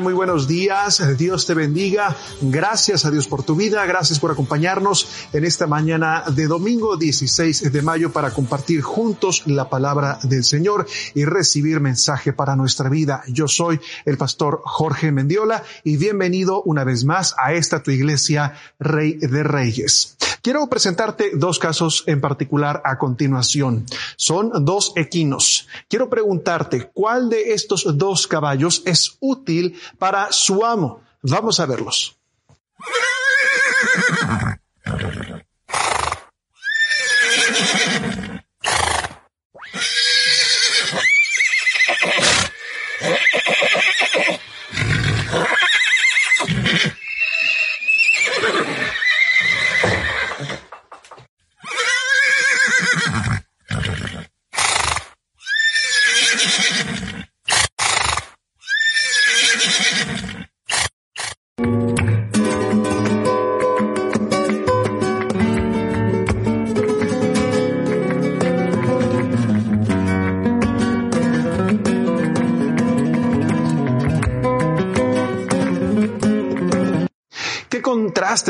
Muy buenos días. Dios te bendiga. Gracias a Dios por tu vida. Gracias por acompañarnos en esta mañana de domingo 16 de mayo para compartir juntos la palabra del Señor y recibir mensaje para nuestra vida. Yo soy el pastor Jorge Mendiola y bienvenido una vez más a esta tu iglesia Rey de Reyes. Quiero presentarte dos casos en particular a continuación. Son dos equinos. Quiero preguntarte cuál de estos dos caballos es útil para su amo. Vamos a verlos.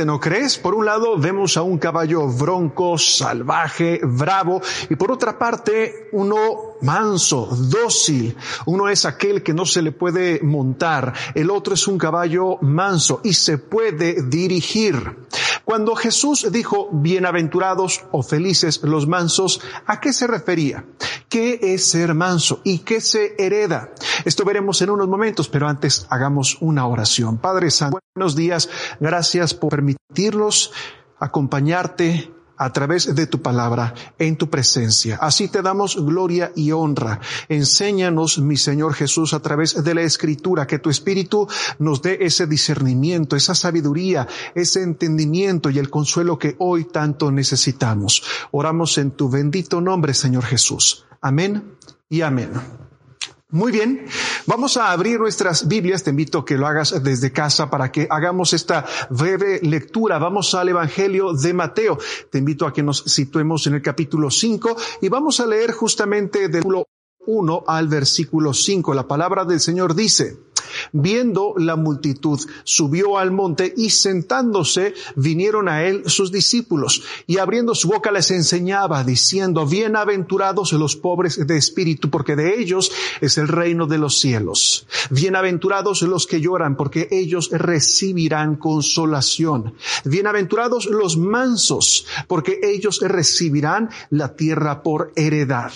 ¿no crees? Por un lado vemos a un caballo bronco, salvaje, bravo, y por otra parte uno manso, dócil. Uno es aquel que no se le puede montar, el otro es un caballo manso y se puede dirigir. Cuando Jesús dijo bienaventurados o felices los mansos, ¿a qué se refería? ¿Qué es ser manso y qué se hereda? Esto veremos en unos momentos, pero antes hagamos una oración. Padre Santo, buenos días. Gracias por permitirnos acompañarte a través de tu palabra, en tu presencia. Así te damos gloria y honra. Enséñanos, mi Señor Jesús, a través de la escritura, que tu Espíritu nos dé ese discernimiento, esa sabiduría, ese entendimiento y el consuelo que hoy tanto necesitamos. Oramos en tu bendito nombre, Señor Jesús. Amén y amén. Muy bien, vamos a abrir nuestras Biblias. Te invito a que lo hagas desde casa para que hagamos esta breve lectura. Vamos al Evangelio de Mateo. Te invito a que nos situemos en el capítulo 5 y vamos a leer justamente del versículo 1 al versículo 5. La palabra del Señor dice, Viendo la multitud, subió al monte y sentándose vinieron a él sus discípulos y abriendo su boca les enseñaba diciendo, bienaventurados los pobres de espíritu, porque de ellos es el reino de los cielos. Bienaventurados los que lloran, porque ellos recibirán consolación. Bienaventurados los mansos, porque ellos recibirán la tierra por heredad.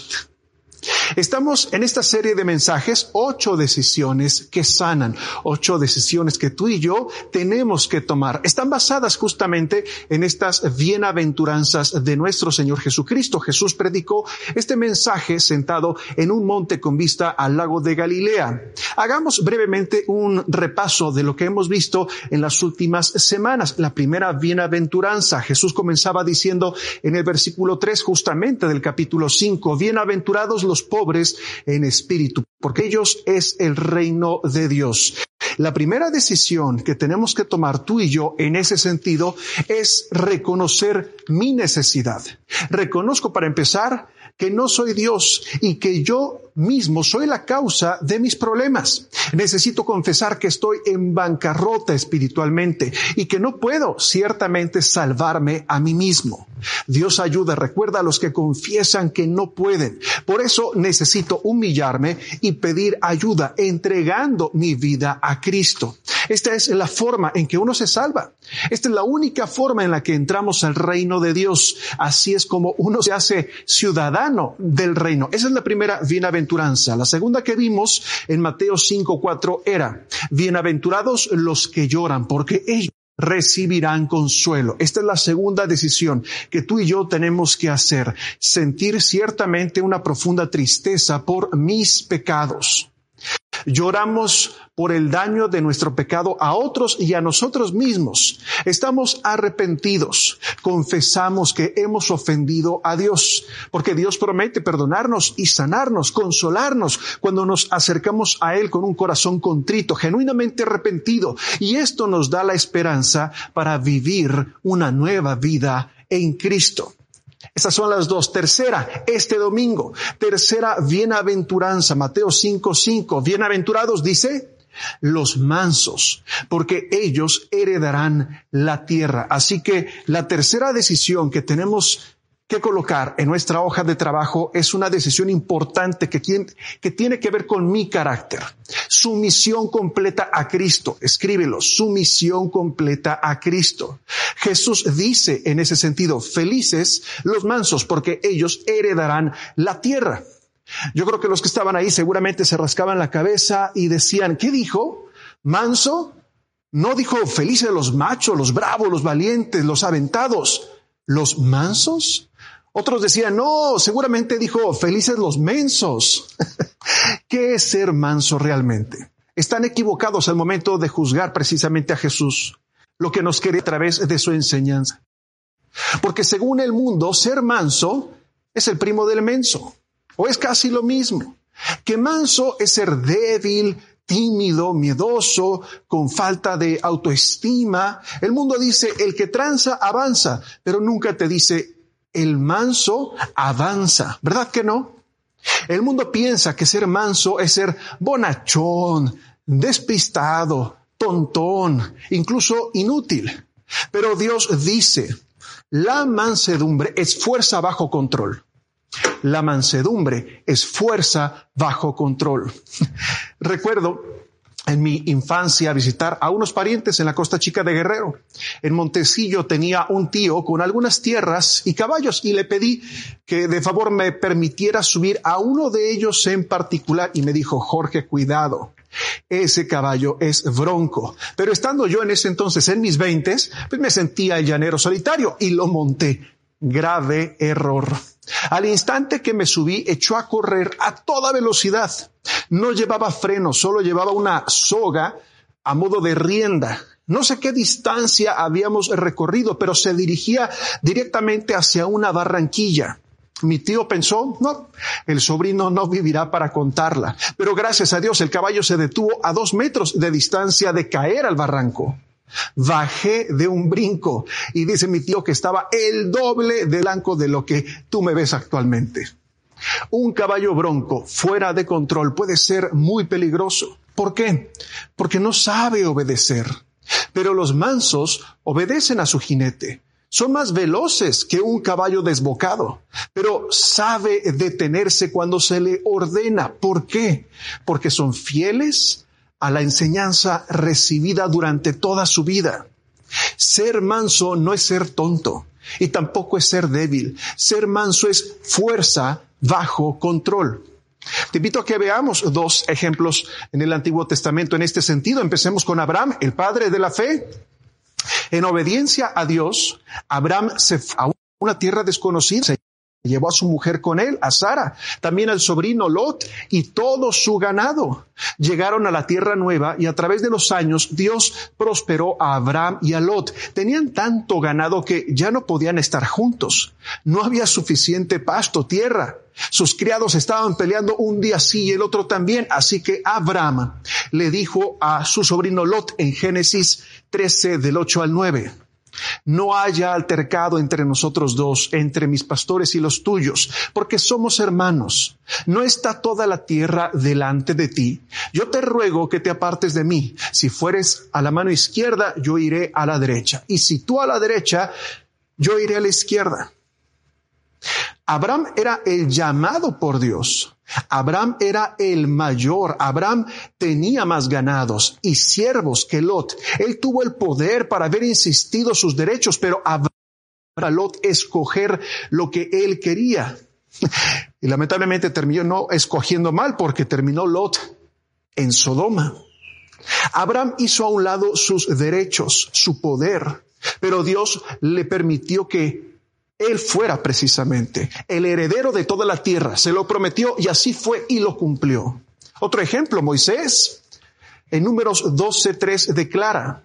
Estamos en esta serie de mensajes, ocho decisiones que sanan, ocho decisiones que tú y yo tenemos que tomar. Están basadas justamente en estas bienaventuranzas de nuestro Señor Jesucristo. Jesús predicó este mensaje sentado en un monte con vista al lago de Galilea. Hagamos brevemente un repaso de lo que hemos visto en las últimas semanas. La primera bienaventuranza, Jesús comenzaba diciendo en el versículo 3 justamente del capítulo 5, bienaventurados los pobres en espíritu, porque ellos es el reino de Dios. La primera decisión que tenemos que tomar tú y yo en ese sentido es reconocer mi necesidad. Reconozco para empezar que no soy Dios y que yo mismo soy la causa de mis problemas. Necesito confesar que estoy en bancarrota espiritualmente y que no puedo ciertamente salvarme a mí mismo. Dios ayuda, recuerda a los que confiesan que no pueden. Por eso necesito humillarme y pedir ayuda, entregando mi vida a Cristo. Esta es la forma en que uno se salva. Esta es la única forma en la que entramos al reino de Dios. Así es como uno se hace ciudadano del reino. Esa es la primera bienaventuranza. La segunda que vimos en Mateo 5.4 era, bienaventurados los que lloran, porque ellos recibirán consuelo. Esta es la segunda decisión que tú y yo tenemos que hacer. Sentir ciertamente una profunda tristeza por mis pecados. Lloramos por el daño de nuestro pecado a otros y a nosotros mismos. Estamos arrepentidos. Confesamos que hemos ofendido a Dios, porque Dios promete perdonarnos y sanarnos, consolarnos cuando nos acercamos a Él con un corazón contrito, genuinamente arrepentido. Y esto nos da la esperanza para vivir una nueva vida en Cristo. Estas son las dos. Tercera, este domingo. Tercera, bienaventuranza. Mateo 5, 5. Bienaventurados dice los mansos, porque ellos heredarán la tierra. Así que la tercera decisión que tenemos que colocar en nuestra hoja de trabajo es una decisión importante que, que tiene que ver con mi carácter. Sumisión completa a Cristo. Escríbelo. Sumisión completa a Cristo. Jesús dice en ese sentido, felices los mansos porque ellos heredarán la tierra. Yo creo que los que estaban ahí seguramente se rascaban la cabeza y decían, ¿qué dijo? Manso. No dijo felices los machos, los bravos, los valientes, los aventados. ¿Los mansos? Otros decían, no, seguramente dijo, felices los mensos. ¿Qué es ser manso realmente? Están equivocados al momento de juzgar precisamente a Jesús, lo que nos quiere a través de su enseñanza. Porque según el mundo, ser manso es el primo del menso, o es casi lo mismo. Que manso es ser débil, tímido, miedoso, con falta de autoestima. El mundo dice, el que tranza avanza, pero nunca te dice, el manso avanza, ¿verdad que no? El mundo piensa que ser manso es ser bonachón, despistado, tontón, incluso inútil. Pero Dios dice, la mansedumbre es fuerza bajo control. La mansedumbre es fuerza bajo control. Recuerdo en mi infancia visitar a unos parientes en la costa chica de Guerrero. En Montecillo tenía un tío con algunas tierras y caballos y le pedí que de favor me permitiera subir a uno de ellos en particular y me dijo, Jorge, cuidado. Ese caballo es bronco. Pero estando yo en ese entonces en mis veintes, pues me sentía el llanero solitario y lo monté. Grave error. Al instante que me subí, echó a correr a toda velocidad. No llevaba freno, solo llevaba una soga a modo de rienda. No sé qué distancia habíamos recorrido, pero se dirigía directamente hacia una barranquilla. Mi tío pensó, no, el sobrino no vivirá para contarla. Pero gracias a Dios el caballo se detuvo a dos metros de distancia de caer al barranco. Bajé de un brinco y dice mi tío que estaba el doble de blanco de lo que tú me ves actualmente. Un caballo bronco fuera de control puede ser muy peligroso. ¿Por qué? Porque no sabe obedecer. Pero los mansos obedecen a su jinete. Son más veloces que un caballo desbocado, pero sabe detenerse cuando se le ordena. ¿Por qué? Porque son fieles a la enseñanza recibida durante toda su vida. Ser manso no es ser tonto y tampoco es ser débil. Ser manso es fuerza bajo control. Te invito a que veamos dos ejemplos en el Antiguo Testamento en este sentido. Empecemos con Abraham, el padre de la fe. En obediencia a Dios, Abraham se fue a una tierra desconocida Llevó a su mujer con él, a Sara, también al sobrino Lot y todo su ganado. Llegaron a la tierra nueva y a través de los años Dios prosperó a Abraham y a Lot. Tenían tanto ganado que ya no podían estar juntos. No había suficiente pasto, tierra. Sus criados estaban peleando un día sí y el otro también, así que Abraham le dijo a su sobrino Lot en Génesis 13 del 8 al 9. No haya altercado entre nosotros dos, entre mis pastores y los tuyos, porque somos hermanos. No está toda la tierra delante de ti. Yo te ruego que te apartes de mí. Si fueres a la mano izquierda, yo iré a la derecha. Y si tú a la derecha, yo iré a la izquierda. Abraham era el llamado por Dios. Abraham era el mayor. Abraham tenía más ganados y siervos que Lot. Él tuvo el poder para haber insistido sus derechos, pero Abraham para Lot escoger lo que él quería. Y lamentablemente terminó escogiendo mal porque terminó Lot en Sodoma. Abraham hizo a un lado sus derechos, su poder, pero Dios le permitió que él fuera precisamente el heredero de toda la tierra. Se lo prometió y así fue y lo cumplió. Otro ejemplo, Moisés, en números 12.3 declara,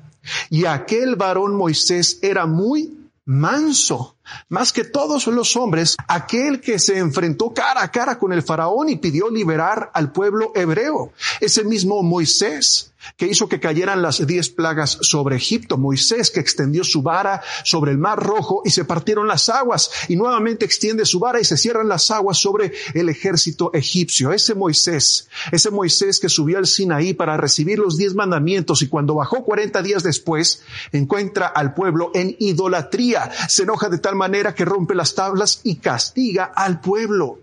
y aquel varón Moisés era muy manso, más que todos los hombres, aquel que se enfrentó cara a cara con el faraón y pidió liberar al pueblo hebreo. Ese mismo Moisés que hizo que cayeran las diez plagas sobre Egipto, Moisés que extendió su vara sobre el mar rojo y se partieron las aguas y nuevamente extiende su vara y se cierran las aguas sobre el ejército egipcio. Ese Moisés, ese Moisés que subió al Sinaí para recibir los diez mandamientos y cuando bajó cuarenta días después encuentra al pueblo en idolatría, se enoja de manera que rompe las tablas y castiga al pueblo.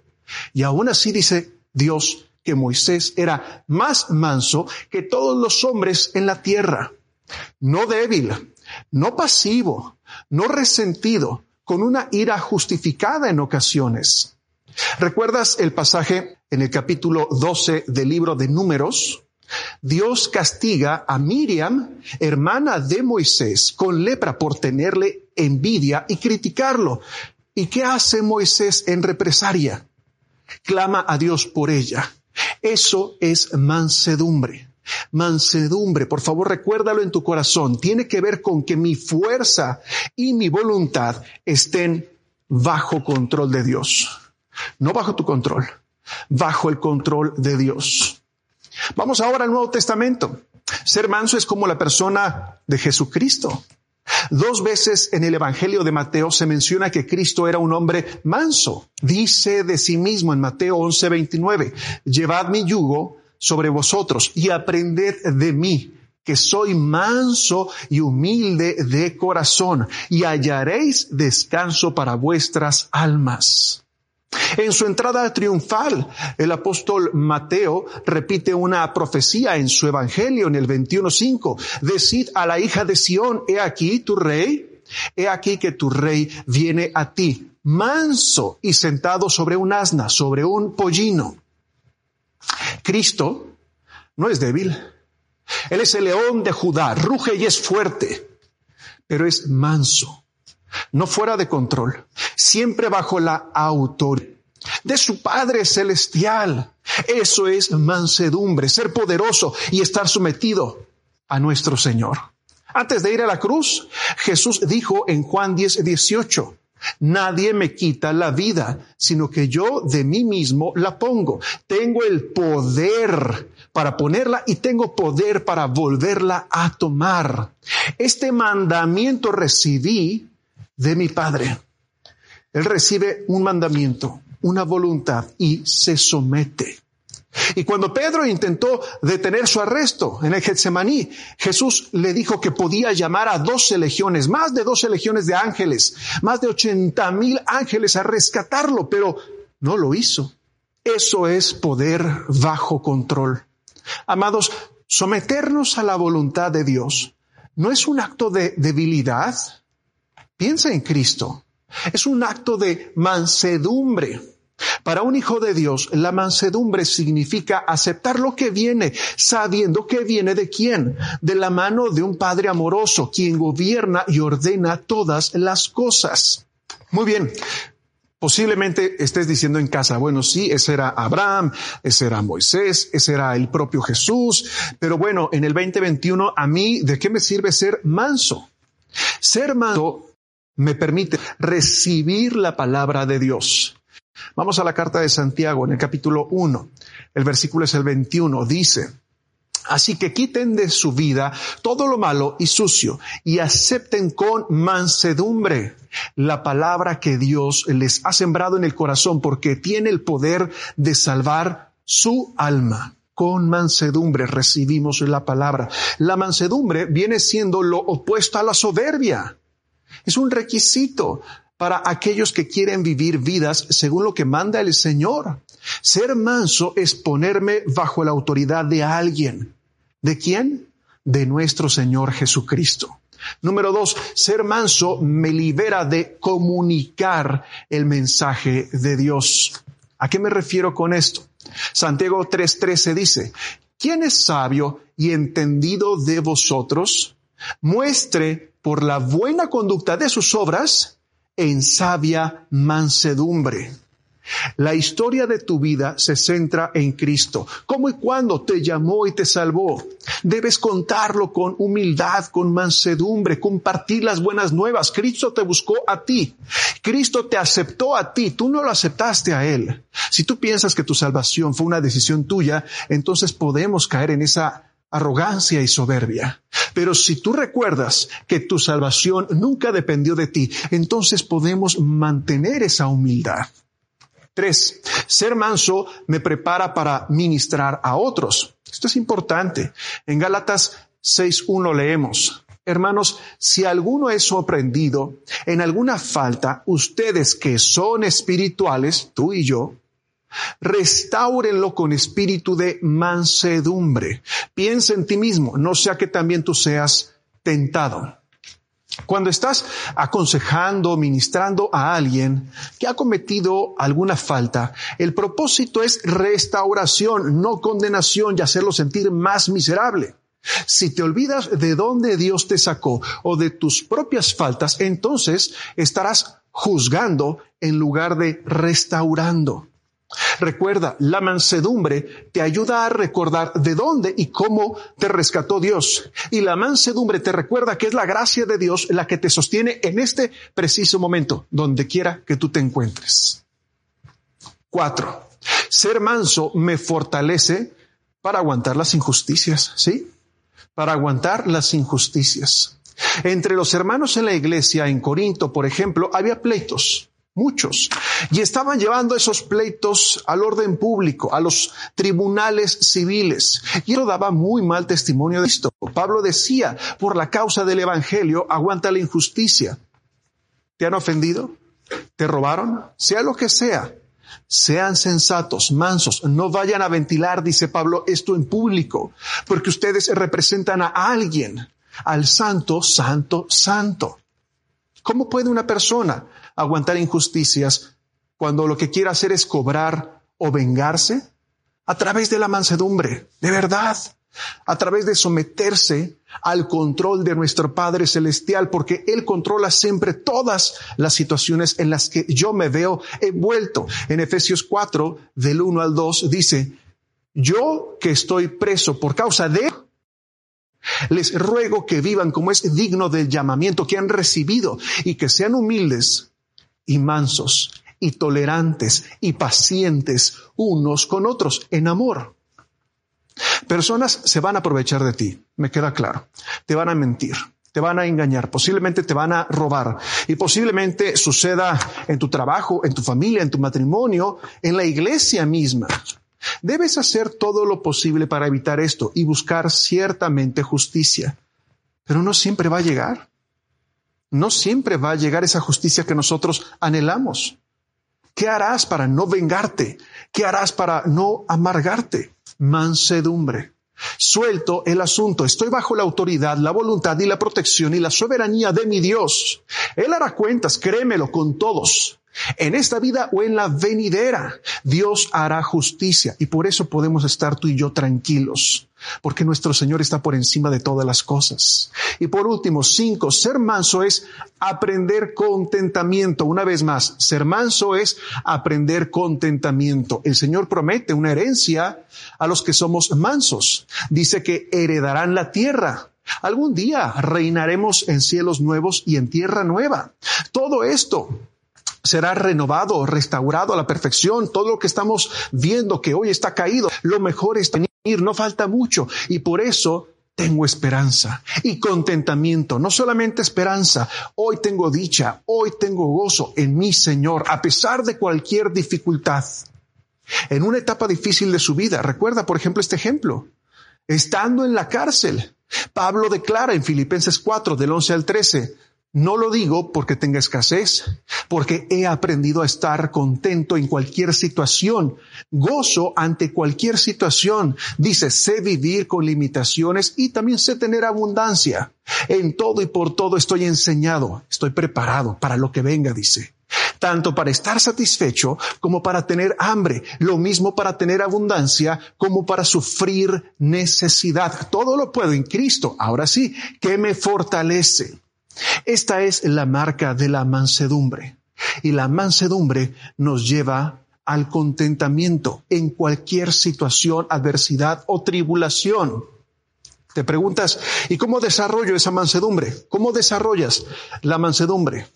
Y aún así dice Dios, que Moisés era más manso que todos los hombres en la tierra, no débil, no pasivo, no resentido, con una ira justificada en ocasiones. ¿Recuerdas el pasaje en el capítulo 12 del libro de Números? Dios castiga a Miriam, hermana de Moisés, con lepra por tenerle envidia y criticarlo. ¿Y qué hace Moisés en represalia? Clama a Dios por ella. Eso es mansedumbre. Mansedumbre, por favor recuérdalo en tu corazón. Tiene que ver con que mi fuerza y mi voluntad estén bajo control de Dios. No bajo tu control, bajo el control de Dios. Vamos ahora al Nuevo Testamento. Ser manso es como la persona de Jesucristo. Dos veces en el Evangelio de Mateo se menciona que Cristo era un hombre manso. Dice de sí mismo en Mateo 11:29, llevad mi yugo sobre vosotros y aprended de mí, que soy manso y humilde de corazón, y hallaréis descanso para vuestras almas. En su entrada triunfal, el apóstol Mateo repite una profecía en su evangelio en el 21.5. Decid a la hija de Sión, he aquí tu rey, he aquí que tu rey viene a ti, manso y sentado sobre un asna, sobre un pollino. Cristo no es débil. Él es el león de Judá, ruge y es fuerte, pero es manso no fuera de control, siempre bajo la autoridad de su Padre Celestial. Eso es mansedumbre, ser poderoso y estar sometido a nuestro Señor. Antes de ir a la cruz, Jesús dijo en Juan 10, 18, Nadie me quita la vida, sino que yo de mí mismo la pongo. Tengo el poder para ponerla y tengo poder para volverla a tomar. Este mandamiento recibí de mi Padre. Él recibe un mandamiento, una voluntad y se somete. Y cuando Pedro intentó detener su arresto en el Getsemaní, Jesús le dijo que podía llamar a doce legiones, más de doce legiones de ángeles, más de ochenta mil ángeles a rescatarlo, pero no lo hizo. Eso es poder bajo control. Amados, someternos a la voluntad de Dios no es un acto de debilidad, Piensa en Cristo. Es un acto de mansedumbre. Para un hijo de Dios, la mansedumbre significa aceptar lo que viene, sabiendo que viene de quién, de la mano de un Padre amoroso, quien gobierna y ordena todas las cosas. Muy bien. Posiblemente estés diciendo en casa, bueno, sí, ese era Abraham, ese era Moisés, ese era el propio Jesús, pero bueno, en el 2021 a mí, ¿de qué me sirve ser manso? Ser manso me permite recibir la palabra de Dios. Vamos a la carta de Santiago en el capítulo 1. El versículo es el 21. Dice, Así que quiten de su vida todo lo malo y sucio y acepten con mansedumbre la palabra que Dios les ha sembrado en el corazón porque tiene el poder de salvar su alma. Con mansedumbre recibimos la palabra. La mansedumbre viene siendo lo opuesto a la soberbia. Es un requisito para aquellos que quieren vivir vidas según lo que manda el Señor. Ser manso es ponerme bajo la autoridad de alguien. ¿De quién? De nuestro Señor Jesucristo. Número dos, ser manso me libera de comunicar el mensaje de Dios. ¿A qué me refiero con esto? Santiago 3:13 dice, ¿quién es sabio y entendido de vosotros? Muestre por la buena conducta de sus obras en sabia mansedumbre. La historia de tu vida se centra en Cristo. ¿Cómo y cuándo te llamó y te salvó? Debes contarlo con humildad, con mansedumbre, compartir las buenas nuevas. Cristo te buscó a ti. Cristo te aceptó a ti. Tú no lo aceptaste a Él. Si tú piensas que tu salvación fue una decisión tuya, entonces podemos caer en esa arrogancia y soberbia. Pero si tú recuerdas que tu salvación nunca dependió de ti, entonces podemos mantener esa humildad. Tres, ser manso me prepara para ministrar a otros. Esto es importante. En Gálatas 6.1 leemos, Hermanos, si alguno es sorprendido en alguna falta, ustedes que son espirituales, tú y yo, restáurenlo con espíritu de mansedumbre. Piensa en ti mismo, no sea que también tú seas tentado. Cuando estás aconsejando, ministrando a alguien que ha cometido alguna falta, el propósito es restauración, no condenación y hacerlo sentir más miserable. Si te olvidas de dónde Dios te sacó o de tus propias faltas, entonces estarás juzgando en lugar de restaurando. Recuerda, la mansedumbre te ayuda a recordar de dónde y cómo te rescató Dios. Y la mansedumbre te recuerda que es la gracia de Dios la que te sostiene en este preciso momento, donde quiera que tú te encuentres. Cuatro. Ser manso me fortalece para aguantar las injusticias, ¿sí? Para aguantar las injusticias. Entre los hermanos en la iglesia en Corinto, por ejemplo, había pleitos muchos, y estaban llevando esos pleitos al orden público, a los tribunales civiles, y eso daba muy mal testimonio de esto. Pablo decía, por la causa del Evangelio, aguanta la injusticia. ¿Te han ofendido? ¿Te robaron? Sea lo que sea. Sean sensatos, mansos, no vayan a ventilar, dice Pablo, esto en público, porque ustedes representan a alguien, al santo, santo, santo. ¿Cómo puede una persona aguantar injusticias cuando lo que quiere hacer es cobrar o vengarse? A través de la mansedumbre, de verdad, a través de someterse al control de nuestro Padre Celestial, porque Él controla siempre todas las situaciones en las que yo me veo envuelto. En Efesios 4, del 1 al 2, dice, yo que estoy preso por causa de les ruego que vivan como es digno del llamamiento que han recibido y que sean humildes y mansos y tolerantes y pacientes unos con otros en amor. Personas se van a aprovechar de ti, me queda claro. Te van a mentir, te van a engañar, posiblemente te van a robar y posiblemente suceda en tu trabajo, en tu familia, en tu matrimonio, en la iglesia misma. Debes hacer todo lo posible para evitar esto y buscar ciertamente justicia. Pero no siempre va a llegar. No siempre va a llegar esa justicia que nosotros anhelamos. ¿Qué harás para no vengarte? ¿Qué harás para no amargarte? Mansedumbre. Suelto el asunto. Estoy bajo la autoridad, la voluntad y la protección y la soberanía de mi Dios. Él hará cuentas, créemelo, con todos. En esta vida o en la venidera, Dios hará justicia y por eso podemos estar tú y yo tranquilos, porque nuestro Señor está por encima de todas las cosas. Y por último, cinco, ser manso es aprender contentamiento. Una vez más, ser manso es aprender contentamiento. El Señor promete una herencia a los que somos mansos. Dice que heredarán la tierra. Algún día reinaremos en cielos nuevos y en tierra nueva. Todo esto será renovado, restaurado a la perfección. Todo lo que estamos viendo que hoy está caído, lo mejor es venir, no falta mucho. Y por eso tengo esperanza y contentamiento, no solamente esperanza, hoy tengo dicha, hoy tengo gozo en mi Señor, a pesar de cualquier dificultad. En una etapa difícil de su vida, recuerda por ejemplo este ejemplo, estando en la cárcel, Pablo declara en Filipenses 4 del 11 al 13, No lo digo porque tenga escasez, porque he aprendido a estar contento en cualquier situación, gozo ante cualquier situación. Dice, sé vivir con limitaciones y también sé tener abundancia. En todo y por todo estoy enseñado, estoy preparado para lo que venga, dice. Tanto para estar satisfecho como para tener hambre, lo mismo para tener abundancia como para sufrir necesidad. Todo lo puedo en Cristo. Ahora sí, que me fortalece. Esta es la marca de la mansedumbre. Y la mansedumbre nos lleva al contentamiento en cualquier situación, adversidad o tribulación. Te preguntas, ¿y cómo desarrollo esa mansedumbre? ¿Cómo desarrollas la mansedumbre?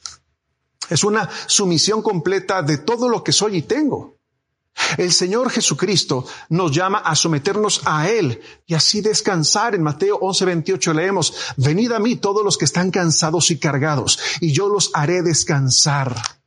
Es una sumisión completa de todo lo que soy y tengo. El Señor Jesucristo nos llama a someternos a Él y así descansar. En Mateo 11:28 leemos, venid a mí todos los que están cansados y cargados, y yo los haré descansar.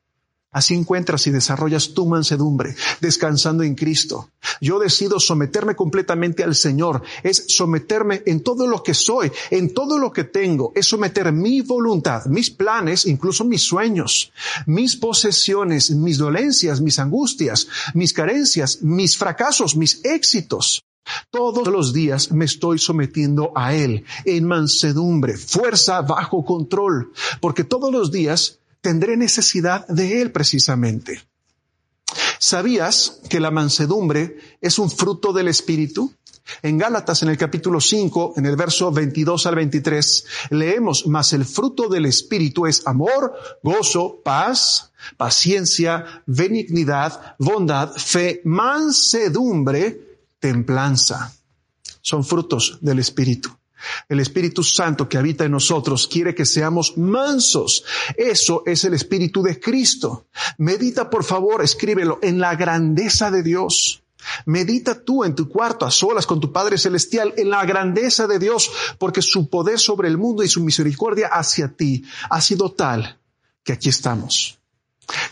Así encuentras y desarrollas tu mansedumbre, descansando en Cristo. Yo decido someterme completamente al Señor, es someterme en todo lo que soy, en todo lo que tengo, es someter mi voluntad, mis planes, incluso mis sueños, mis posesiones, mis dolencias, mis angustias, mis carencias, mis fracasos, mis éxitos. Todos los días me estoy sometiendo a Él en mansedumbre, fuerza bajo control, porque todos los días tendré necesidad de Él precisamente. ¿Sabías que la mansedumbre es un fruto del Espíritu? En Gálatas, en el capítulo 5, en el verso 22 al 23, leemos, mas el fruto del Espíritu es amor, gozo, paz, paciencia, benignidad, bondad, fe, mansedumbre, templanza. Son frutos del Espíritu. El Espíritu Santo que habita en nosotros quiere que seamos mansos. Eso es el Espíritu de Cristo. Medita, por favor, escríbelo en la grandeza de Dios. Medita tú en tu cuarto a solas con tu Padre Celestial en la grandeza de Dios, porque su poder sobre el mundo y su misericordia hacia ti ha sido tal que aquí estamos.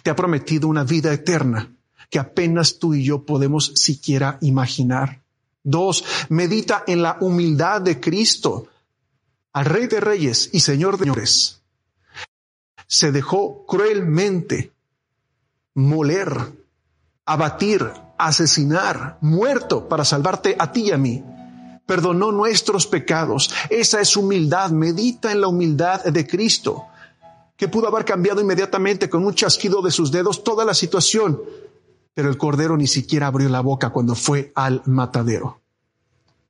Te ha prometido una vida eterna que apenas tú y yo podemos siquiera imaginar. Dos, medita en la humildad de Cristo, al Rey de Reyes y Señor de Señores. Se dejó cruelmente moler, abatir, asesinar, muerto para salvarte a ti y a mí. Perdonó nuestros pecados. Esa es humildad. Medita en la humildad de Cristo, que pudo haber cambiado inmediatamente con un chasquido de sus dedos toda la situación pero el cordero ni siquiera abrió la boca cuando fue al matadero.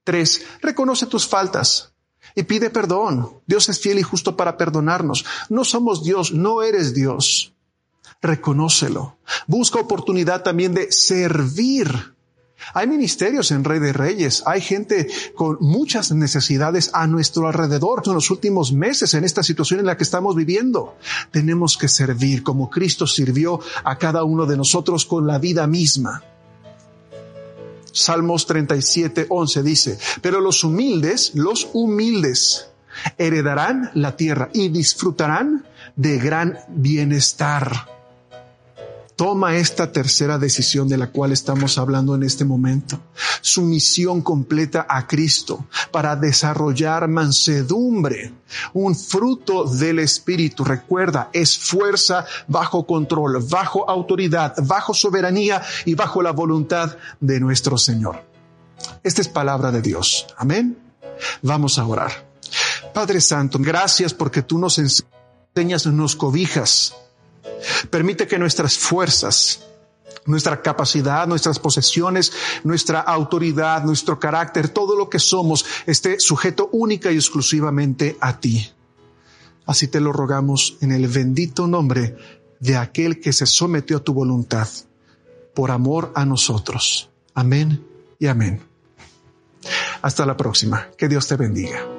Tres, reconoce tus faltas y pide perdón. Dios es fiel y justo para perdonarnos. No somos Dios, no eres Dios. Reconócelo. Busca oportunidad también de servir hay ministerios en Rey de Reyes, hay gente con muchas necesidades a nuestro alrededor en los últimos meses en esta situación en la que estamos viviendo. Tenemos que servir como Cristo sirvió a cada uno de nosotros con la vida misma. Salmos 37, 11 dice, pero los humildes, los humildes, heredarán la tierra y disfrutarán de gran bienestar. Toma esta tercera decisión de la cual estamos hablando en este momento. Sumisión completa a Cristo para desarrollar mansedumbre, un fruto del Espíritu. Recuerda, es fuerza bajo control, bajo autoridad, bajo soberanía y bajo la voluntad de nuestro Señor. Esta es palabra de Dios. Amén. Vamos a orar. Padre Santo, gracias porque tú nos enseñas, nos cobijas Permite que nuestras fuerzas, nuestra capacidad, nuestras posesiones, nuestra autoridad, nuestro carácter, todo lo que somos esté sujeto única y exclusivamente a ti. Así te lo rogamos en el bendito nombre de aquel que se sometió a tu voluntad por amor a nosotros. Amén y amén. Hasta la próxima. Que Dios te bendiga.